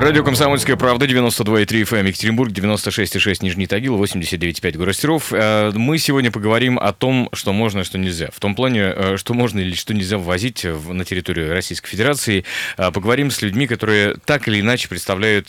Радио «Комсомольская правда», 92,3 FM, Екатеринбург, 96,6 Нижний Тагил, 89,5 город Серов. Э, мы сегодня поговорим о том, что можно и что нельзя. В том плане, э, что можно или что нельзя ввозить на территорию Российской Федерации. Э, поговорим с людьми, которые так или иначе представляют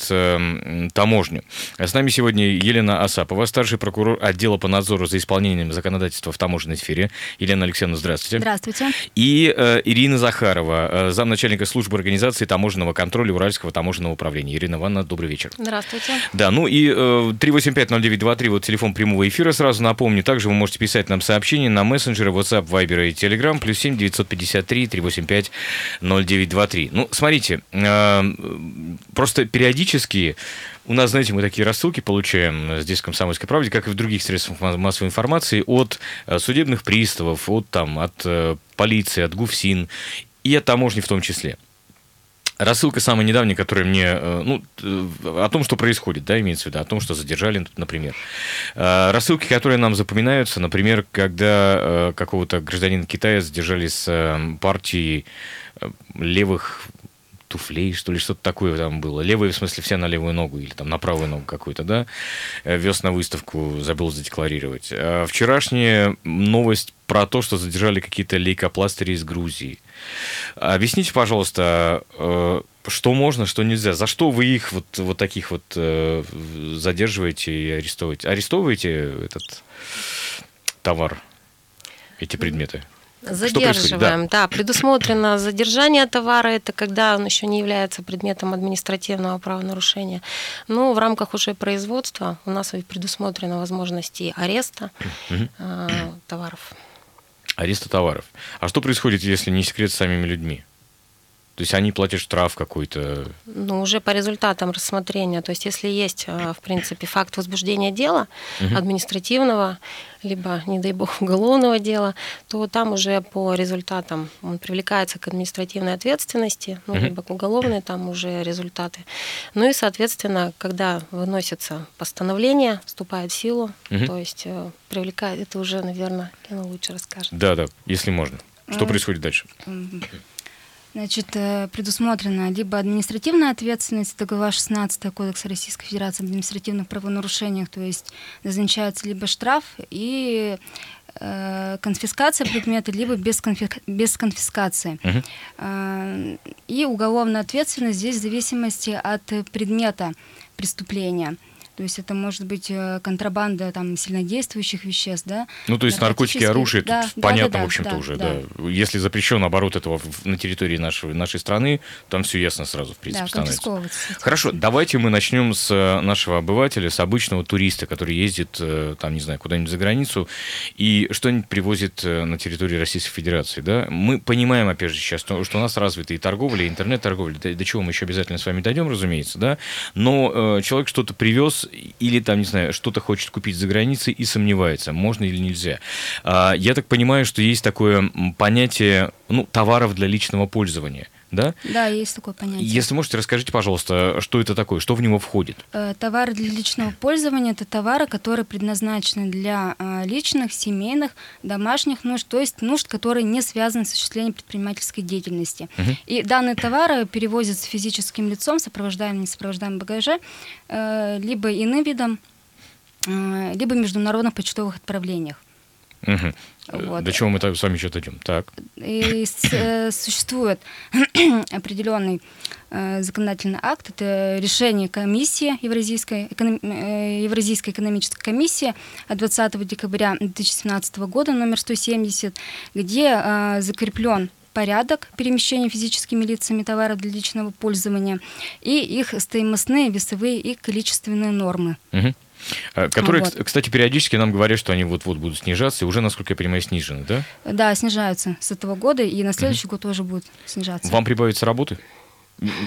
таможню. С нами сегодня Елена Асапова, старший прокурор отдела по надзору за исполнением законодательства в таможенной сфере. Елена Алексеевна, здравствуйте. Здравствуйте. И Ирина Захарова, замначальника службы организации таможенного контроля Уральского таможенного управления управления. Ирина Ивановна, добрый вечер. Здравствуйте. Да, ну и э, 3850923, вот телефон прямого эфира, сразу напомню. Также вы можете писать нам сообщения на мессенджеры WhatsApp, Viber и Telegram, плюс 7 953 385 0923. Ну, смотрите, э, просто периодически у нас, знаете, мы такие рассылки получаем здесь в «Комсомольской правде», как и в других средствах массовой информации, от э, судебных приставов, от, там, от э, полиции, от ГУФСИН и от таможни в том числе. Рассылка самая недавняя, которая мне, э, ну, э, о том, что происходит, да, имеется в виду, о том, что задержали, например. Э, рассылки, которые нам запоминаются, например, когда какого-то гражданина Китая задержали с партией левых туфлей, что ли, что-то такое там было. Левая, в смысле, вся на левую ногу или там на правую ногу какую-то, да. Вез на выставку, забыл задекларировать. А вчерашняя новость про то, что задержали какие-то лейкопластыри из Грузии. Объясните, пожалуйста, э, что можно, что нельзя? За что вы их вот, вот таких вот э, задерживаете и арестовываете? Арестовываете этот товар, эти предметы? Задерживаем, да. да. Предусмотрено задержание товара, это когда он еще не является предметом административного правонарушения. Но в рамках уже производства у нас предусмотрена возможность и ареста угу. э, товаров ареста товаров. А что происходит, если не секрет с самими людьми? То есть они платят штраф какой-то? Ну, уже по результатам рассмотрения. То есть если есть, э, в принципе, факт возбуждения дела угу. административного, либо, не дай бог, уголовного дела, то там уже по результатам он привлекается к административной ответственности, ну, угу. либо к уголовной, там уже результаты. Ну и, соответственно, когда выносится постановление, вступает в силу, угу. то есть э, привлекает, это уже, наверное, Лена лучше расскажет. Да, да, если можно. Что происходит дальше? Значит, э, предусмотрена либо административная ответственность, это глава 16 Кодекса Российской Федерации об административных правонарушениях, то есть назначается либо штраф и э, конфискация предмета, либо без, конфи... без конфискации. Uh-huh. Э, и уголовная ответственность здесь в зависимости от предмета преступления. То есть это может быть э, контрабанда там сильнодействующих веществ, да? Ну, то есть наркотики, оружие, да, тут да, понятно, да, да, в общем-то, да, уже, да. да. Если запрещен оборот этого на территории нашей, нашей страны, там все ясно сразу, в принципе, да, становится. Хорошо, давайте мы начнем с э, нашего обывателя, с обычного туриста, который ездит, э, там, не знаю, куда-нибудь за границу и что-нибудь привозит на территорию Российской Федерации, да? Мы понимаем, опять же, сейчас, что у нас развита и торговля, и интернет-торговля, до, до чего мы еще обязательно с вами дойдем, разумеется, да? Но э, человек что-то привез, или там, не знаю, что-то хочет купить за границей и сомневается, можно или нельзя. А, я так понимаю, что есть такое понятие ну, товаров для личного пользования – да? Да, есть такое понятие. Если можете, расскажите, пожалуйста, что это такое, что в него входит? Э, товары для личного пользования – это товары, которые предназначены для э, личных, семейных, домашних нужд, то есть нужд, которые не связаны с осуществлением предпринимательской деятельности. Угу. И данные товары перевозятся физическим лицом, сопровождаемым, несопровождаемым багаже, э, либо иным видом, либо международных почтовых отправлениях. Угу. Вот. До чего мы так с вами еще дойдем? Так. И э, существует определенный э, законодательный акт, это решение комиссии Евразийской, эконом, э, Евразийской экономической комиссии от 20 декабря 2017 года, номер 170, где э, закреплен порядок перемещения физическими лицами товаров для личного пользования и их стоимостные, весовые и количественные нормы. Угу. Которые, вот. кстати, периодически нам говорят, что они вот-вот будут снижаться, и уже, насколько я понимаю, снижены, да? Да, снижаются с этого года, и на следующий угу. год тоже будут снижаться. Вам прибавится работы?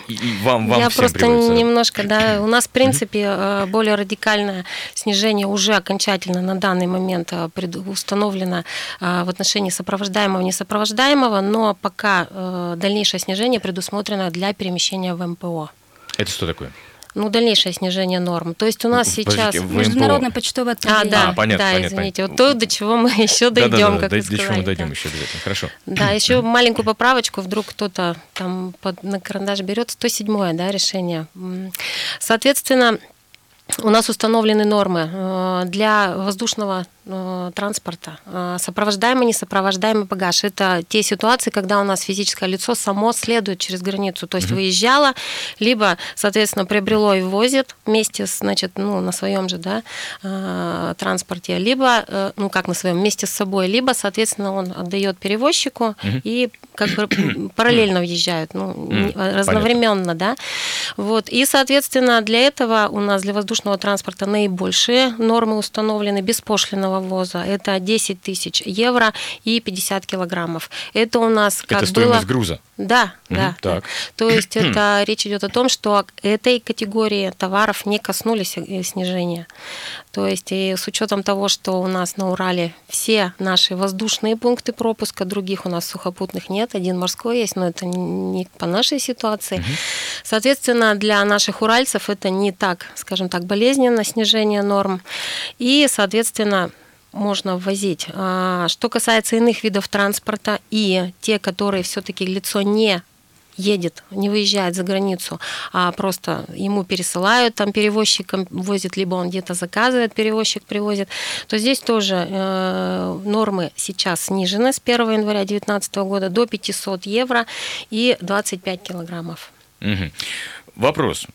И вам, вам Я просто прибавится. немножко, да, у нас, в принципе, э, более радикальное снижение уже окончательно на данный момент э, установлено э, в отношении сопровождаемого и несопровождаемого, но пока дальнейшее снижение предусмотрено для перемещения в МПО. Это что такое? Ну, дальнейшее снижение норм. То есть у нас Подождите, сейчас... в Международное МПО. почтовое А, отправление. да, А, понятно, да, понятно, извините. понятно. Вот то, до чего мы еще дойдем, Да-да-да, как до, вы до чего мы сказали, дойдем да. еще обязательно. Хорошо. Да, еще маленькую поправочку, вдруг кто-то там под, на карандаш берет, 107 да, решение. Соответственно, у нас установлены нормы э, для воздушного транспорта. Э, Сопровождаемый, несопровождаемый багаж. Это те ситуации, когда у нас физическое лицо само следует через границу. То есть выезжало, либо, соответственно, приобрело и возит вместе, с, значит, ну, на своем же да, э, транспорте, либо, э, ну, как на своем, вместе с собой, либо, соответственно, он отдает перевозчику и как бы параллельно въезжают, ну, понятно. разновременно, да. Вот. И, соответственно, для этого у нас для воздушного транспорта наибольшие нормы установлены беспошлиного ввоза. Это 10 тысяч евро и 50 килограммов. Это у нас как Это стоимость было... груза. Да, Мгм, да, так. То есть это речь идет о том, что этой категории товаров не коснулись э, снижения. То есть и с учетом того, что у нас на Урале все наши воздушные пункты пропуска, других у нас сухопутных нет, один морской есть, но это не по нашей ситуации. Соответственно, для наших уральцев это не так, скажем так, болезненно снижение норм. И, соответственно, можно ввозить. А, Что касается иных видов транспорта и те, которые все-таки лицо не едет, не выезжает за границу, а просто ему пересылают, там перевозчиком возит, либо он где-то заказывает, перевозчик привозит, то здесь тоже э, нормы сейчас снижены с 1 января 2019 года до 500 евро и 25 килограммов. Мгм. Вопрос.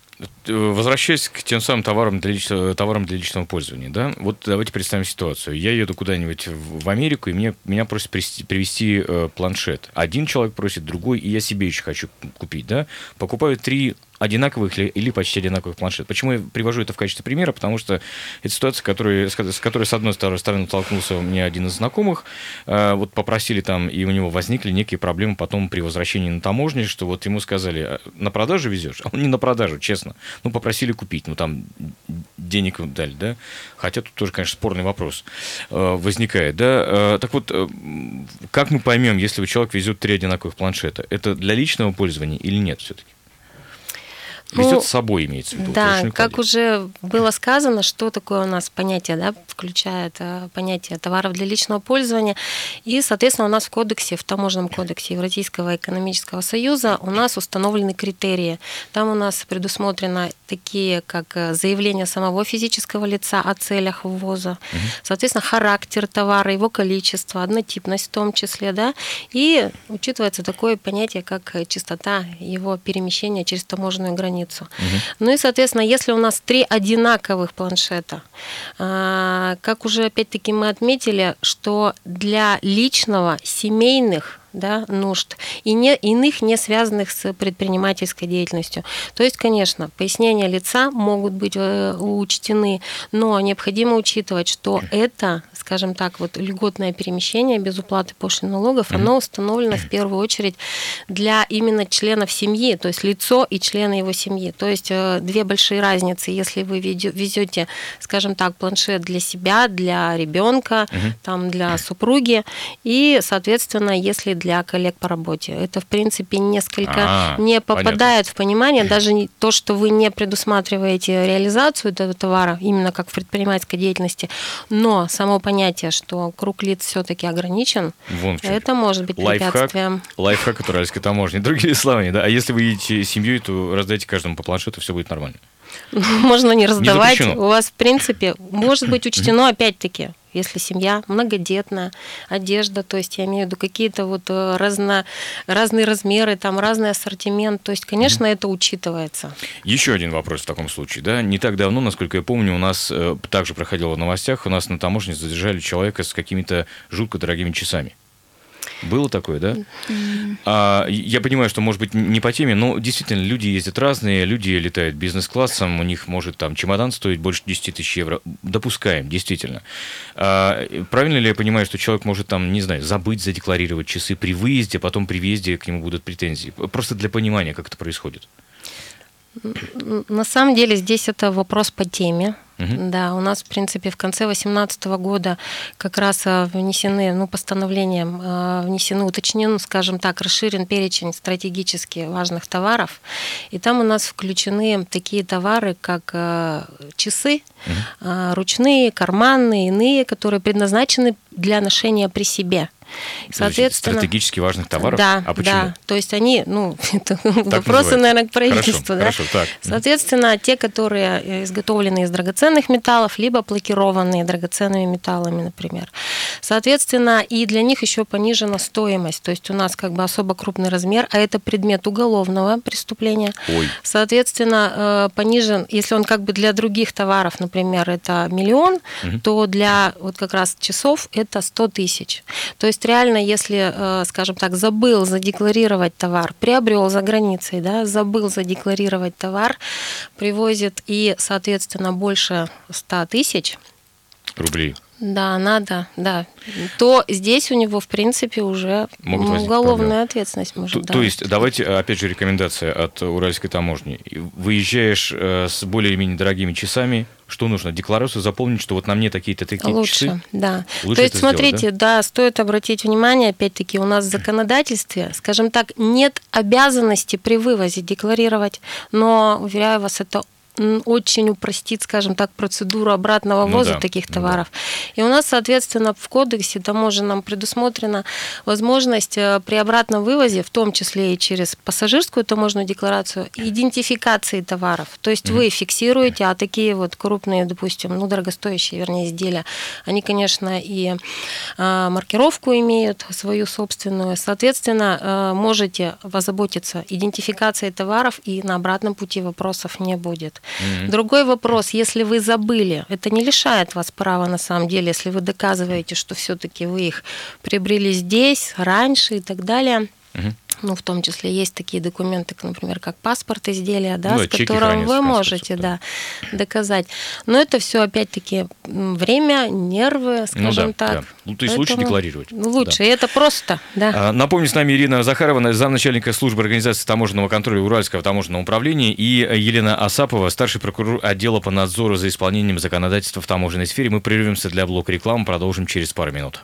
Возвращаясь к тем самым товарам для, личного, товарам для личного пользования, да, вот давайте представим ситуацию. Я еду куда-нибудь в Америку, и мне, меня просят привезти, э, планшет. Один человек просит, другой, и я себе еще хочу купить, да. Покупаю три одинаковых или, или почти одинаковых планшет. Почему я привожу это в качестве примера? Потому что это ситуация, которая, с ко- с которой, с одной стороны, столкнулся у меня один из знакомых. Э, Вот попросили там, и у него возникли некие проблемы потом при возвращении на таможне, что вот ему сказали, «А на продажу везешь? А он не на продажу, честно. Ну, попросили купить, ну, там денег дали, да? Хотя тут тоже, конечно, спорный вопрос э, возникает, да? Э, Так вот, как мы поймем, если человек везет три одинаковых планшета, это для личного пользования или нет все-таки? Ну, Везет с собой, имеется в виду. Да, как уже было сказано, что такое у нас понятие, да, включает э, понятие товаров для личного пользования. И, соответственно, у нас в кодексе, в таможенном кодексе Евразийского экономического союза у нас установлены критерии. Там у нас предусмотрено такие, как э, заявление самого физического лица о целях ввоза, соответственно, характер товара, его количество, однотипность в том числе, да, и учитывается такое понятие, как э, частота его перемещения через таможенную границу. Ну и, соответственно, если у нас три одинаковых планшета, а, как уже опять-таки мы отметили, что для личного, семейных да, нужд и не, иных, не связанных с предпринимательской деятельностью. То есть, конечно, пояснения лица могут быть э, учтены, но необходимо учитывать, что это, скажем так, вот льготное перемещение без уплаты пошлин налогов, оно установлено в первую очередь для именно членов семьи, то есть лицо и члены его семьи. То есть э, две большие разницы, если вы везете, скажем так, планшет для себя, для ребенка, там для супруги, и, соответственно, если для коллег по работе. Это, в принципе, несколько А, не понятно. попадает в понимание, даже не- то, что вы не предусматриваете реализацию этого товара, именно как в предпринимательской деятельности, но само понятие, что круг лиц все-таки ограничен, Вон это может быть Лайфхак, препятствием. лайфхак от уральской таможни. Другими словами, да. А если вы едете семьей, то раздайте каждому по планшету, все будет нормально. Можно не раздавать. запрещено. У вас, в принципе, может быть учтено, опять-таки, если семья многодетная, одежда, то есть я имею в виду какие-то вот э, разно, разные размеры, там разный ассортимент, то есть, конечно, это учитывается. Еще один вопрос в таком случае, да. Не так давно, насколько я помню, у нас э, также проходило в новостях, у нас на таможне задержали человека с какими-то жутко дорогими часами. Было такое, да? А, я понимаю, что, может быть, не по теме, но действительно люди ездят разные, люди летают бизнес-классом, у них может там чемодан стоить больше 10 тысяч евро. Допускаем, действительно. А, правильно ли я понимаю, что человек может там, не знаю, забыть задекларировать часы при выезде, а потом при въезде к нему будут претензии? Просто для понимания, как это происходит. На самом деле здесь это вопрос по теме. Угу. Да, у нас, в принципе, в конце 2018 года как раз а, внесены, ну, постановлением а, внесены, уточнен, скажем так, расширен перечень стратегически важных товаров. И там у нас включены такие товары, как а, часы, угу. ручные, карманные, иные, которые предназначены для ношения при себе. Соответственно, стратегически важных товаров? Да, а почему? да. То есть они, ну, это вопросы, наверное, к правительству. Хорошо, да? хорошо, так. Соответственно, те, которые э, изготовлены из драгоценных металлов, либо плакированные драгоценными металлами, например. Соответственно, и для них еще понижена стоимость. То есть у нас как бы особо крупный размер, а это предмет уголовного преступления. Ой. Соответственно, э, понижен, если он как бы для других товаров, например, это миллион, угу. то для вот как раз часов это 100 тысяч. То есть есть реально, если, э, скажем так, забыл задекларировать товар, приобрел за границей, да, забыл задекларировать товар, привозит и, соответственно, больше 100 тысяч рублей. Да, надо, да. То здесь у него, в принципе, уже Могут уголовная ответственность может. То, то есть, давайте, опять же, рекомендация от Уральской таможни. Выезжаешь э, с более или менее дорогими часами, что нужно? Декларацию заполнить, что вот на мне такие-то такие Лучше, часы? да. Лучше То есть, смотрите, сделать, да? да, стоит обратить внимание, опять-таки, у нас в законодательстве, скажем так, нет обязанности при вывозе декларировать, но, уверяю вас, это очень упростит, скажем так, процедуру обратного ну ввоза ну, да, таких товаров. Ну, да. И у нас, соответственно, в кодексе таможенном предусмотрена возможность э, при обратном вывозе, в том числе и через пассажирскую таможенную декларацию, идентификации товаров. То есть mm-hmm. вы фиксируете, а такие вот крупные, допустим, ну, дорогостоящие, вернее, изделия, они, конечно, и э, маркировку имеют свою собственную. Соответственно, э, можете позаботиться идентификацией товаров, и на обратном пути вопросов не будет. Mm-hmm. Другой вопрос, если вы забыли, это не лишает вас права на самом деле, если вы доказываете, что все-таки вы их приобрели здесь, раньше и так далее. Mm-hmm ну, в том числе есть такие документы, например, как паспорт изделия, да, ну, с которым вы можете да, доказать. Но это все опять-таки время, нервы, скажем ну, да, так. Да. Ну, то есть Поэтому лучше декларировать. Лучше, да. и это просто, да. А, напомню, с нами Ирина Захарова, замначальника службы организации таможенного контроля Уральского таможенного управления, и Елена Асапова, старший прокурор отдела по надзору за исполнением законодательства в таможенной сфере. Мы прервемся для блока рекламы, продолжим через пару минут.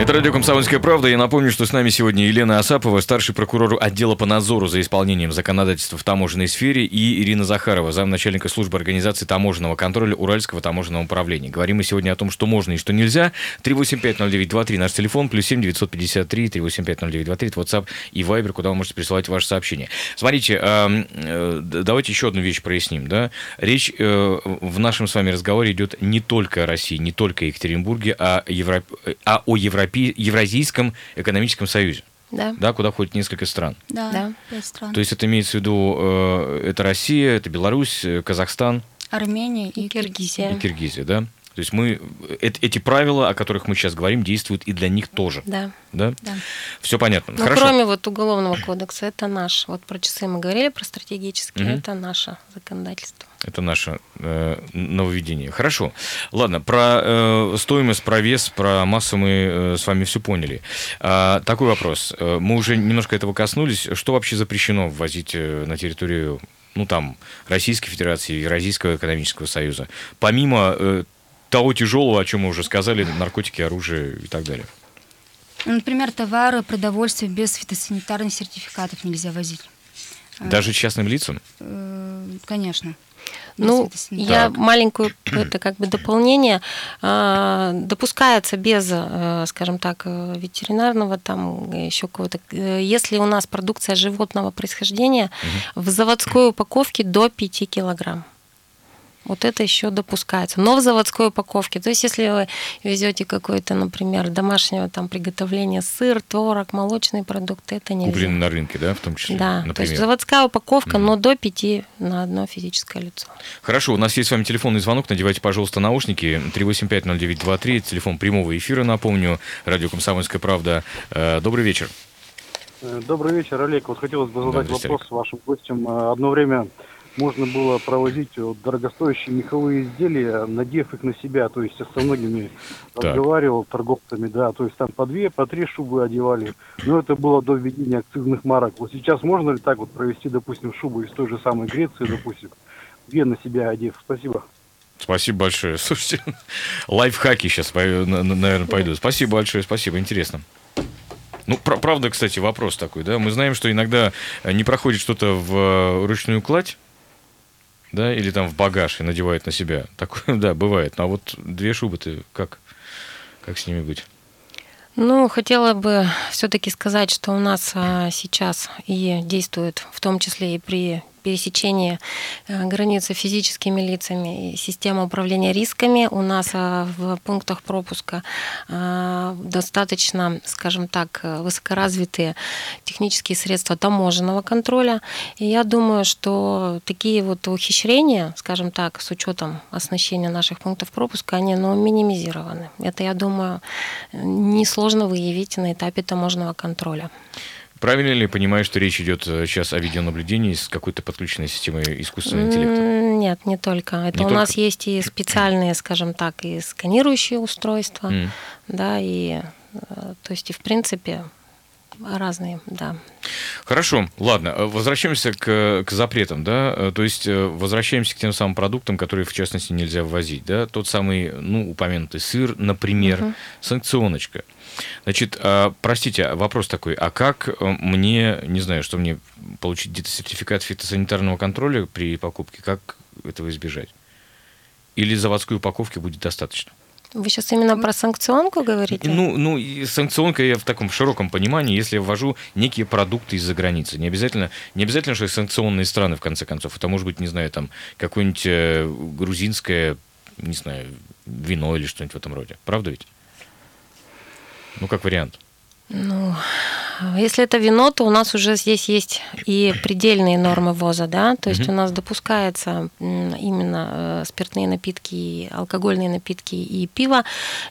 Это радио «Комсомольская правда». Я напомню, что с нами сегодня Елена Асапова, старший прокурор отдела по надзору за исполнением законодательства в таможенной сфере, и Ирина Захарова, замначальника службы организации таможенного контроля Уральского таможенного управления. Говорим мы сегодня о том, что можно и что нельзя. 3850923 наш телефон, плюс 7 953 3850923 это WhatsApp и Viber, куда вы можете присылать ваши сообщения. Смотрите, э, давайте еще одну вещь проясним. Да? Речь э, в нашем с вами разговоре идет не только о России, не только о Екатеринбурге, а, Европ... а о Европе Евразийском экономическом союзе. Да. да, куда входит несколько стран. Да, да. пять стран. То есть это имеется в виду, э, это Россия, это Беларусь, э, Казахстан. Армения и, и Киргизия. И Киргизия, да. То есть мы э, эти правила, о которых мы сейчас говорим, действуют и для них тоже. Да. Да? да. Все понятно. Но Хорошо. кроме вот уголовного кодекса, это наш. Вот про часы мы говорили, про стратегические, угу. это наше законодательство. Это наше э, нововведение. Хорошо. Ладно, про э, стоимость, про вес, про массу мы э, с вами все поняли. А, такой вопрос. Э, мы уже немножко этого коснулись. Что вообще запрещено ввозить э, на территорию ну, там, Российской Федерации, Евразийского экономического союза? Помимо э, того тяжелого, о чем мы уже сказали, наркотики, оружие и так далее. Например, товары, продовольствие без фитосанитарных сертификатов нельзя возить. Даже частным лицам? Э, конечно. Ну, я так. маленькую это как бы дополнение а, допускается без, э, скажем так, ветеринарного там еще какого-то. Если у нас продукция животного происхождения угу. в заводской упаковке до 5 килограмм. Вот это еще допускается. Но в заводской упаковке. То есть, если вы везете какой-то, например, домашнего там приготовления сыр, творог, молочные продукты, это нельзя. Куплены на рынке, да, в том числе? Да. Например. То есть заводская упаковка, mm. но до 5 на одно физическое лицо. Хорошо, у нас есть с вами телефонный звонок. Надевайте, пожалуйста, наушники. 3850923, телефон прямого эфира, напомню. Радио «Комсомольская правда». Э, добрый вечер. Добрый вечер, Олег. Вот хотелось бы задать да, вопрос вашим гостям. Одно время можно было провозить вот, дорогостоящие меховые изделия, надев их на себя. То есть я со многими Так. разговаривал торговцами, да, то есть там по две, по три шубы одевали. Но это было до введения акцизных марок. Вот сейчас можно ли так вот провести, допустим, шубу из той же самой Греции, допустим, две на себя одев? Спасибо. Спасибо большое. Слушайте, лайфхаки сейчас, наверное, пойдут. Спасибо большое, спасибо, интересно. Ну, пр- правда, кстати, вопрос такой, да. Мы знаем, что иногда э, не проходит что-то в э, ручную кладь, да, или там в багаж и надевают на себя. Такое, да, бывает. А вот две шубы-то как? Как с ними быть? Ну, хотела бы все-таки сказать, что у нас а, сейчас и действует, в том числе и при пересечении э, границы физическими лицами и система управления рисками у нас а, в пунктах пропуска а, достаточно, скажем так, высокоразвитые технические средства таможенного контроля. И я думаю, что такие вот ухищрения, скажем так, с учетом оснащения наших пунктов пропуска, они ну, минимизированы. Это, я думаю, несложно выявить на этапе таможенного контроля. Правильно ли понимаю, что речь идет э, сейчас о видеонаблюдении с какой-то подключенной системой искусственного интеллекта? Нет, не только. Это Не у только? нас есть и специальные, скажем так, и сканирующие устройства, М. да, и э, то есть и в принципе разные, да. Хорошо, ладно, э, возвращаемся к, к запретам, да, Э, то есть э, возвращаемся к тем самым продуктам, которые, в частности, нельзя ввозить, да, тот самый, ну, упомянутый сыр, например, Мгм. санкционочка. Значит, а, простите, вопрос такой, а как э, мне, не знаю, что мне получить где-то сертификат фитосанитарного контроля при покупке, как этого избежать? Или заводской упаковки будет достаточно? Вы сейчас именно про санкционку говорите? Ну, ну, и санкционка я в таком широком понимании, если я ввожу некие продукты из-за границы. Не обязательно, не обязательно, что это санкционные страны, в конце концов. Это может быть, не знаю, там, какое-нибудь э, грузинское, не знаю, вино или что-нибудь в этом роде. Правда ведь? Ну, как вариант. Ну, если это вино, то у нас уже здесь есть и предельные нормы ввоза, да, то есть Мгм. у нас допускается именно э, спиртные напитки, алкогольные напитки и пиво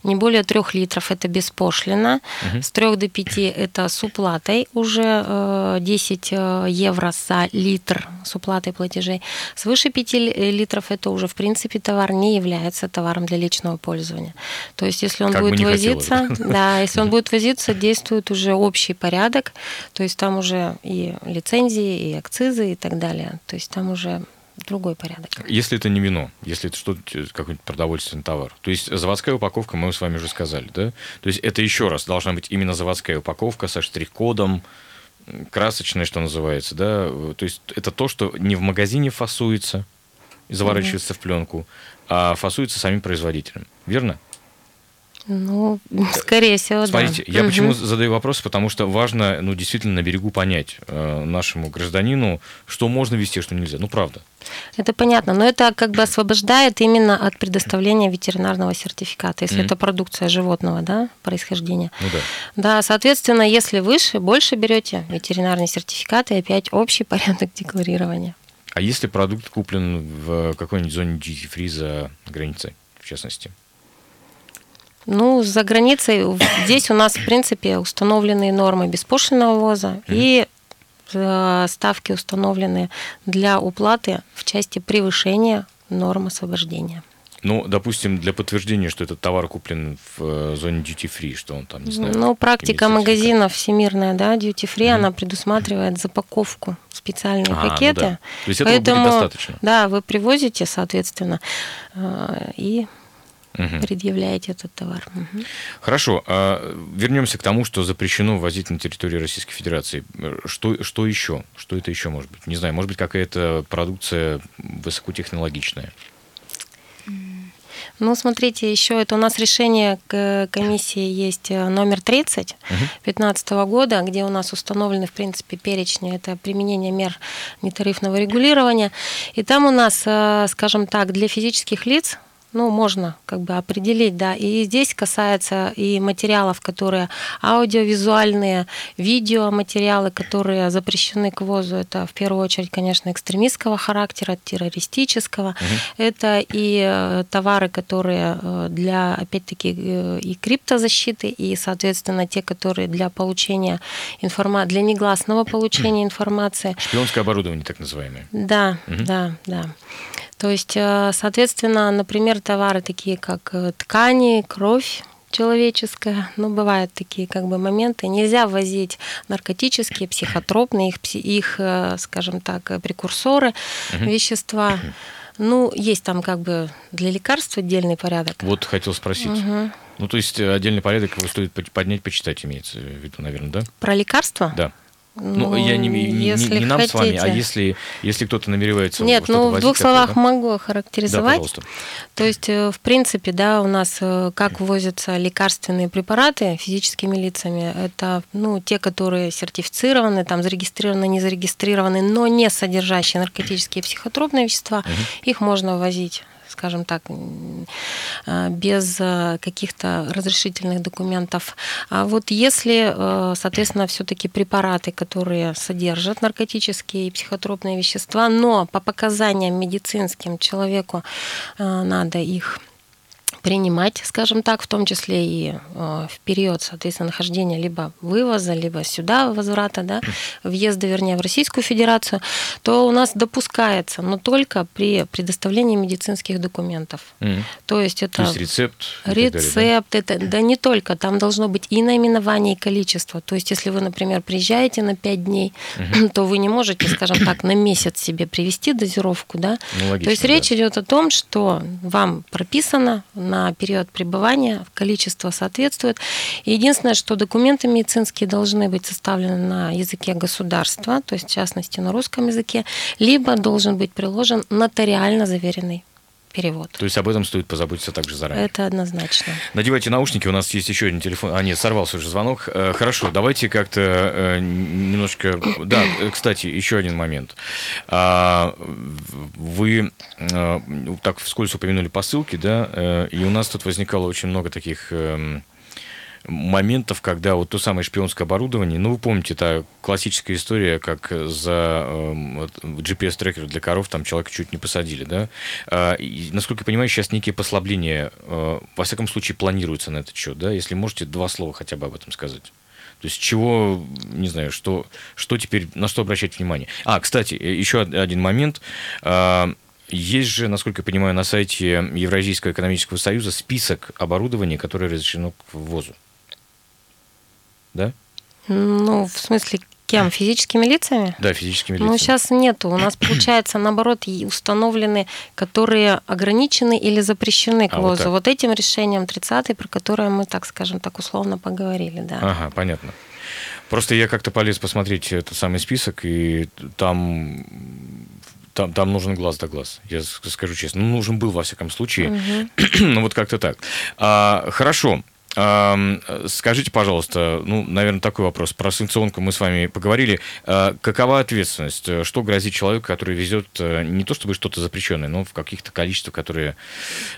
не более трех литров, это беспошлино, Мгм. с 3 до 5 это с уплатой уже э, 10 э, евро за литр с уплатой платежей, свыше 5 ли- э, литров это уже в принципе товар не является товаром для личного пользования. То есть если он Как будет возиться, да, если он будет возиться, действует уже общий порядок, то есть там уже и лицензии, и акцизы и так далее. То есть там уже другой порядок. Если это не вино, если это что-то, э, какой-нибудь продовольственный товар. То есть заводская упаковка, мы с вами уже сказали, да? То есть это еще раз должна быть именно заводская упаковка со штрих-кодом, красочная, что называется, да? Э, То есть это то, что не в магазине фасуется заворачивается в пленку, а фасуется самим производителем. Верно? Ну, скорее всего, Смотрите, да. я Мгм. почему задаю вопрос, потому что важно, ну, действительно на берегу понять э, нашему гражданину, что можно вести, а что нельзя. Ну, правда. Это понятно, но это как бы освобождает именно от предоставления ветеринарного сертификата, если Мгм. это продукция животного, да, происхождения. Ну да. Да, соответственно, если выше, больше берете ветеринарный сертификат и опять общий порядок декларирования. А если продукт куплен в какой-нибудь зоне free за границей, в частности? Ну, за границей здесь у нас, в принципе, установлены нормы беспошлинного ввоза и э, ставки установлены для уплаты в части превышения норм освобождения. Ну, допустим, для подтверждения, что этот товар куплен в э, зоне duty free, что он там, не знаю. Ну, практика магазинов всемирная, да, duty free, Мгм. она предусматривает запаковку специальные А, ну пакеты. да. То есть этого будет достаточно. Да, вы привозите, соответственно, э, и Мгм. предъявляете этот товар. Мгм. Хорошо, а вернемся к тому, что запрещено ввозить на территории Российской Федерации. Что, что еще? Что это еще может быть? Не знаю, может быть, какая-то продукция высокотехнологичная. Ну, смотрите, еще это у нас решение комиссии есть э, номер 30 2015 года, где у нас установлены, в принципе, перечни, это применение мер нетарифного регулирования. И там у нас, э, скажем так, для физических лиц ну, можно как бы определить, да. И здесь касается и материалов, которые аудиовизуальные, видеоматериалы, которые запрещены к ввозу. Это в первую очередь, конечно, экстремистского характера, террористического. Угу. Это и э, товары, которые э, для, опять-таки, э, и криптозащиты, и, соответственно, те, которые для получения информации, для негласного получения информации. Шпионское оборудование, так называемое. Да, угу. да, да. То есть, э, соответственно, например, товары такие, как э, ткани, кровь, человеческая. Ну, бывают такие как бы моменты. Нельзя возить наркотические, психотропные, их, их э, скажем так, прекурсоры, угу. вещества. Ну, есть там как бы для лекарств отдельный порядок. Вот хотел спросить. Угу. Ну, то есть отдельный порядок его стоит поднять, почитать, имеется в виду, наверное, да? Про лекарства? Да. Ну, ну я не, не, не, нам хотите. с вами, а если, если кто-то намеревается Нет, ну, в двух словах да? могу характеризовать. Да, То есть, э, в принципе, да, у нас э, как ввозятся лекарственные препараты физическими лицами, это, ну, те, которые сертифицированы, там, зарегистрированы, не зарегистрированы, но не содержащие наркотические и психотропные вещества, угу. их можно ввозить скажем так, а, без а, каких-то разрешительных документов. А вот если, а, соответственно, все-таки препараты, которые содержат наркотические и психотропные вещества, но по показаниям медицинским человеку надо их принимать, скажем так, в том числе и э, в период, соответственно, нахождения либо вывоза, либо сюда возврата, да, въезда, вернее, в Российскую Федерацию, то у нас допускается, но только при предоставлении медицинских документов. Mm. То есть это... То есть рецепт? Рецепт, далее, да? это да не только, там должно быть и наименование, и количество. То есть если вы, например, приезжаете на 5 дней, mm-hmm. то вы не можете, скажем так, на месяц себе привести дозировку, да. Ну, логично, то есть речь идет о том, что вам прописано на период пребывания, количество соответствует. единственное, что документы медицинские должны быть составлены на языке государства, то есть в частности на русском языке, либо должен быть приложен нотариально заверенный перевод. То есть об этом стоит позаботиться также заранее. Это однозначно. Надевайте наушники, у нас есть еще один телефон. А, нет, сорвался уже звонок. Э, хорошо, давайте как-то э, немножечко... Да, э, кстати, еще один момент. А, вы так вскользь упомянули посылки, да, и у нас тут возникало очень много таких эм, моментов, когда вот то самое шпионское оборудование, ну, вы помните, это классическая история, как за э, GPS-трекер для коров там человека чуть не посадили, да? Э, и, насколько я понимаю, сейчас некие послабления, э, во всяком случае, планируются на этот счет, да? Если можете два слова хотя бы об этом сказать. То есть чего, не знаю, что, что теперь, на что обращать внимание. А, кстати, э, еще один момент. А, есть же, насколько я понимаю, на сайте Евразийского экономического союза список оборудования, которое разрешено к ввозу да? Ну, в смысле, кем? Физическими лицами? Да, физическими ну, лицами. Ну, сейчас нету. У нас, получается, наоборот, установлены, которые ограничены или запрещены к а, ввозу. Вот, вот этим решением 30 про которое мы, так скажем, так условно поговорили, да. Ага, понятно. Просто я как-то полез посмотреть этот самый список, и там там, там нужен глаз да глаз, я скажу честно. Ну, нужен был, во всяком случае. Угу. ну, вот как-то так. А, хорошо. Скажите, пожалуйста, ну, наверное, такой вопрос. Про санкционку мы с вами поговорили. А, какова ответственность? Что грозит человеку, который везет э, не то чтобы что-то запрещенное, но в каких-то количествах, которые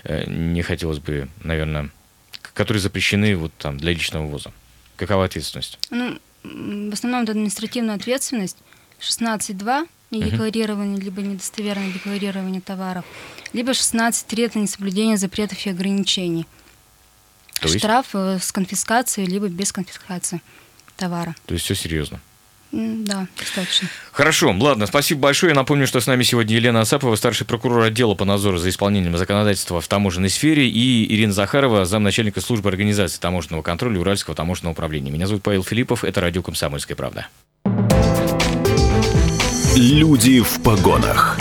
э, не хотелось бы, наверное, которые запрещены вот там для личного ввоза? Какова ответственность? Ну, в основном это административная ответственность. 16.2 недекларирование, uh-huh. либо недостоверное декларирование товаров, либо 16.3 это несоблюдение запретов и ограничений. То есть? Штраф э, с конфискацией, либо без конфискации товара. То есть все серьезно? Да, достаточно. Хорошо, ладно, спасибо большое. Я напомню, что с нами сегодня Елена Асапова, старший прокурор отдела по надзору за исполнением законодательства в таможенной сфере, и Ирина Захарова, замначальника службы организации таможенного контроля Уральского таможенного управления. Меня зовут Павел Филиппов, это радио «Комсомольская правда». Люди в погонах.